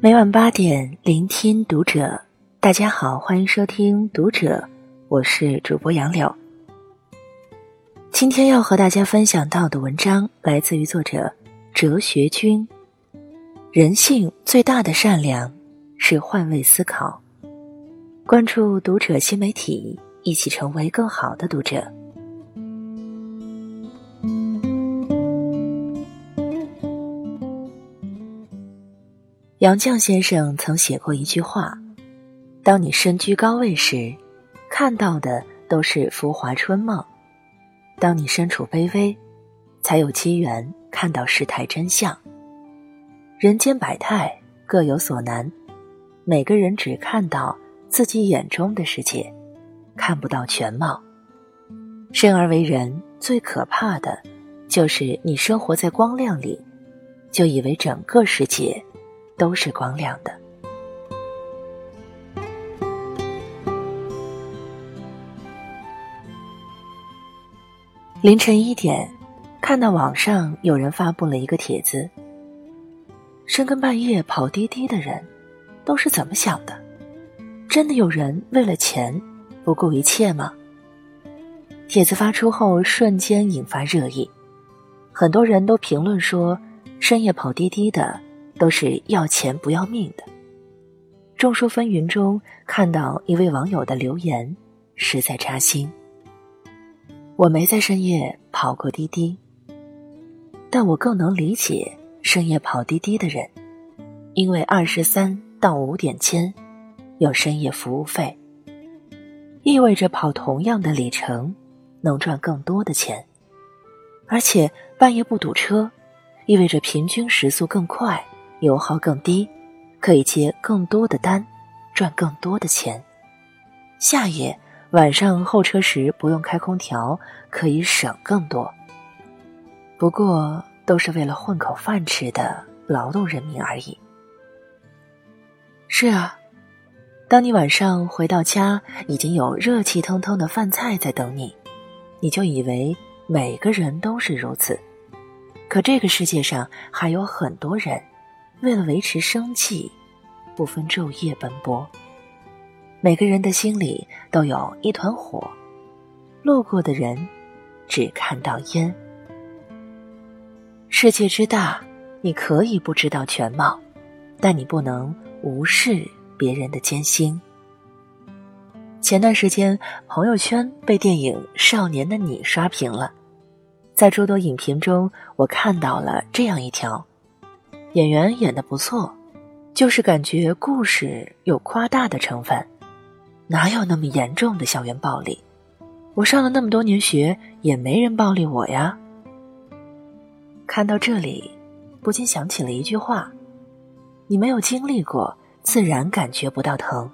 每晚八点，聆听读者。大家好，欢迎收听《读者》，我是主播杨柳。今天要和大家分享到的文章来自于作者哲学君。人性最大的善良是换位思考。关注《读者》新媒体，一起成为更好的读者。杨绛先生曾写过一句话：“当你身居高位时，看到的都是浮华春梦；当你身处卑微，才有机缘看到世态真相。人间百态各有所难，每个人只看到自己眼中的世界，看不到全貌。生而为人，最可怕的，就是你生活在光亮里，就以为整个世界。”都是光亮的。凌晨一点，看到网上有人发布了一个帖子：“深更半夜跑滴滴的人，都是怎么想的？真的有人为了钱不顾一切吗？”帖子发出后，瞬间引发热议，很多人都评论说：“深夜跑滴滴的。”都是要钱不要命的。众说纷纭中，看到一位网友的留言，实在扎心。我没在深夜跑过滴滴，但我更能理解深夜跑滴滴的人，因为二十三到五点间有深夜服务费，意味着跑同样的里程能赚更多的钱，而且半夜不堵车，意味着平均时速更快。油耗更低，可以接更多的单，赚更多的钱。夏夜晚上候车时不用开空调，可以省更多。不过都是为了混口饭吃的劳动人民而已。是啊，当你晚上回到家，已经有热气腾腾的饭菜在等你，你就以为每个人都是如此。可这个世界上还有很多人。为了维持生计，不分昼夜奔波。每个人的心里都有一团火，路过的人只看到烟。世界之大，你可以不知道全貌，但你不能无视别人的艰辛。前段时间，朋友圈被电影《少年的你》刷屏了，在诸多影评中，我看到了这样一条。演员演的不错，就是感觉故事有夸大的成分，哪有那么严重的校园暴力？我上了那么多年学，也没人暴力我呀。看到这里，不禁想起了一句话：你没有经历过，自然感觉不到疼，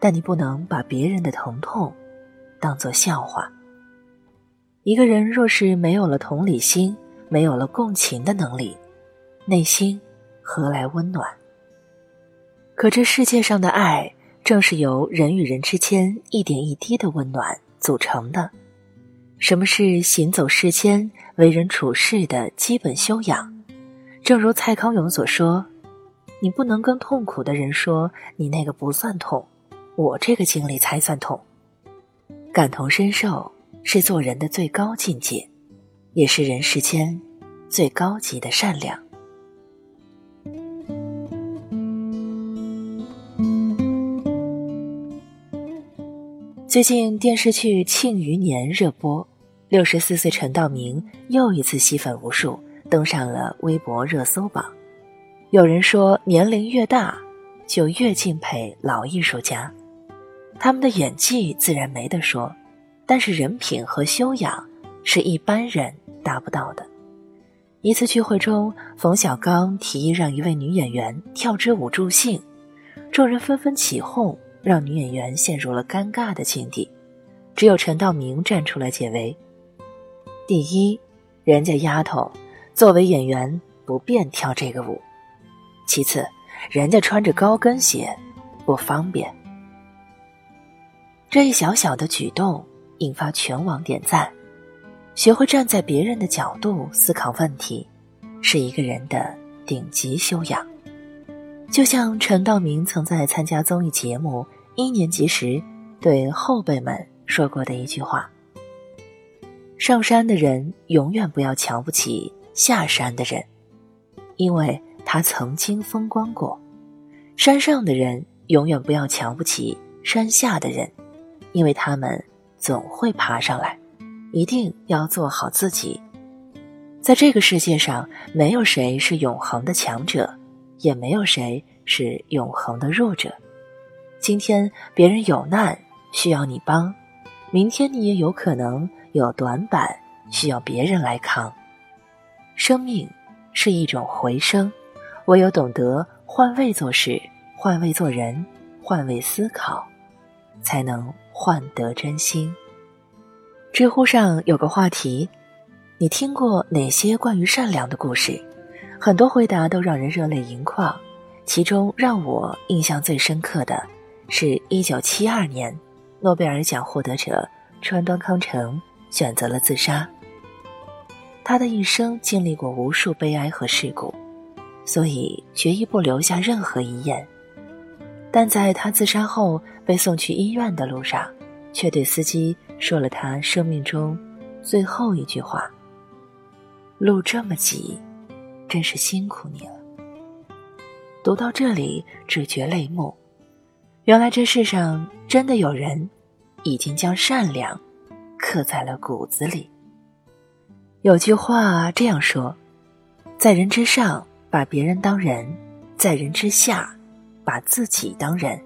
但你不能把别人的疼痛当做笑话。一个人若是没有了同理心，没有了共情的能力。内心何来温暖？可这世界上的爱，正是由人与人之间一点一滴的温暖组成的。什么是行走世间、为人处事的基本修养？正如蔡康永所说：“你不能跟痛苦的人说你那个不算痛，我这个经历才算痛。”感同身受是做人的最高境界，也是人世间最高级的善良。最近电视剧《庆余年》热播，六十四岁陈道明又一次吸粉无数，登上了微博热搜榜。有人说，年龄越大，就越敬佩老艺术家，他们的演技自然没得说，但是人品和修养是一般人达不到的。一次聚会中，冯小刚提议让一位女演员跳支舞助兴，众人纷纷起哄。让女演员陷入了尴尬的境地，只有陈道明站出来解围。第一，人家丫头作为演员不便跳这个舞；其次，人家穿着高跟鞋不方便。这一小小的举动引发全网点赞。学会站在别人的角度思考问题，是一个人的顶级修养。就像陈道明曾在参加综艺节目一年级时对后辈们说过的一句话：“上山的人永远不要瞧不起下山的人，因为他曾经风光过；山上的人永远不要瞧不起山下的人，因为他们总会爬上来。一定要做好自己。在这个世界上，没有谁是永恒的强者。”也没有谁是永恒的弱者。今天别人有难需要你帮，明天你也有可能有短板需要别人来扛。生命是一种回声，唯有懂得换位做事、换位做人、换位思考，才能换得真心。知乎上有个话题：你听过哪些关于善良的故事？很多回答都让人热泪盈眶，其中让我印象最深刻的，是一九七二年，诺贝尔奖获得者川端康成选择了自杀。他的一生经历过无数悲哀和事故，所以决意不留下任何遗言。但在他自杀后被送去医院的路上，却对司机说了他生命中最后一句话：“路这么挤。”真是辛苦你了。读到这里，只觉泪目。原来这世上真的有人，已经将善良刻在了骨子里。有句话这样说：在人之上，把别人当人；在人之下，把自己当人。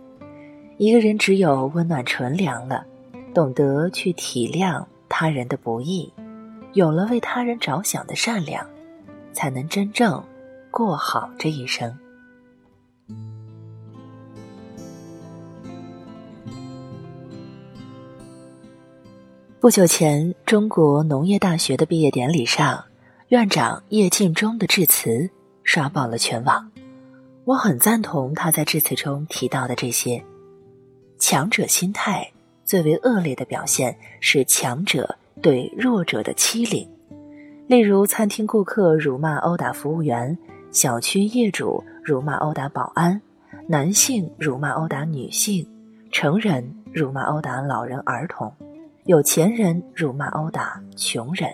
一个人只有温暖纯良了，懂得去体谅他人的不易，有了为他人着想的善良。才能真正过好这一生。不久前，中国农业大学的毕业典礼上，院长叶敬忠的致辞刷爆了全网。我很赞同他在致辞中提到的这些：强者心态最为恶劣的表现是强者对弱者的欺凌。例如，餐厅顾客辱骂殴打服务员，小区业主辱骂殴打保安，男性辱骂殴打女性，成人辱骂殴打老人儿童，有钱人辱骂殴打穷人。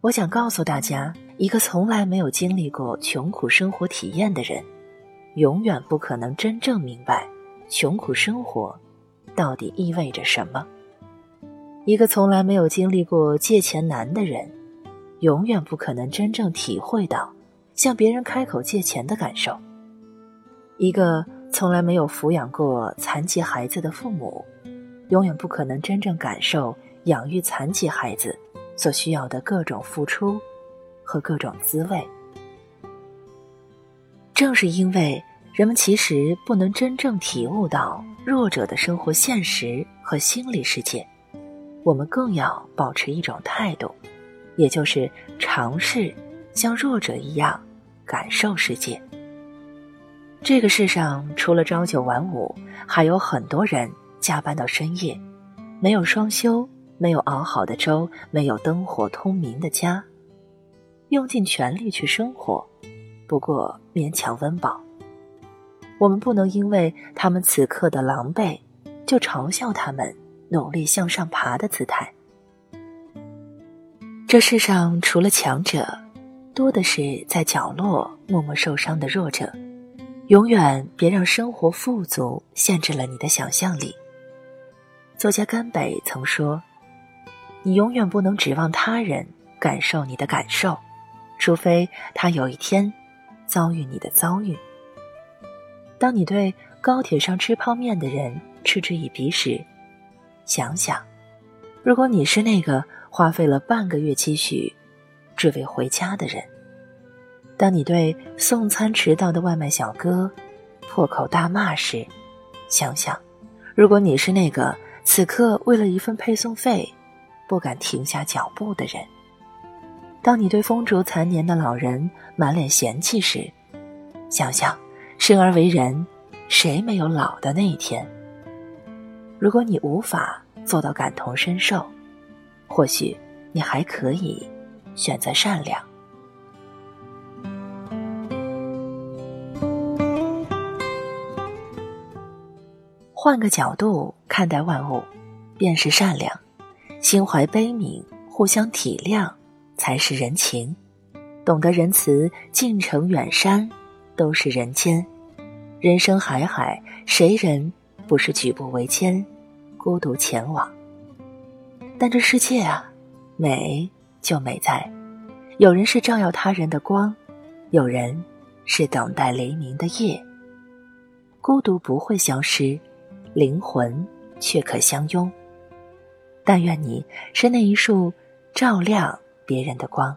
我想告诉大家，一个从来没有经历过穷苦生活体验的人，永远不可能真正明白穷苦生活到底意味着什么。一个从来没有经历过借钱难的人，永远不可能真正体会到向别人开口借钱的感受。一个从来没有抚养过残疾孩子的父母，永远不可能真正感受养育残疾孩子所需要的各种付出和各种滋味。正是因为人们其实不能真正体悟到弱者的生活现实和心理世界。我们更要保持一种态度，也就是尝试像弱者一样感受世界。这个世上除了朝九晚五，还有很多人加班到深夜，没有双休，没有熬好的粥，没有灯火通明的家，用尽全力去生活，不过勉强温饱。我们不能因为他们此刻的狼狈，就嘲笑他们。努力向上爬的姿态。这世上除了强者，多的是在角落默默受伤的弱者。永远别让生活富足限制了你的想象力。作家甘北曾说：“你永远不能指望他人感受你的感受，除非他有一天遭遇你的遭遇。”当你对高铁上吃泡面的人嗤之以鼻时，想想，如果你是那个花费了半个月积蓄，只为回家的人；当你对送餐迟到的外卖小哥破口大骂时，想想，如果你是那个此刻为了一份配送费不敢停下脚步的人；当你对风烛残年的老人满脸嫌弃时，想想，生而为人，谁没有老的那一天？如果你无法做到感同身受，或许你还可以选择善良。换个角度看待万物，便是善良；心怀悲悯，互相体谅，才是人情。懂得仁慈，近城远山都是人间。人生海海，谁人不是举步维艰，孤独前往？但这世界啊，美就美在，有人是照耀他人的光，有人是等待黎明的夜。孤独不会消失，灵魂却可相拥。但愿你是那一束照亮别人的光。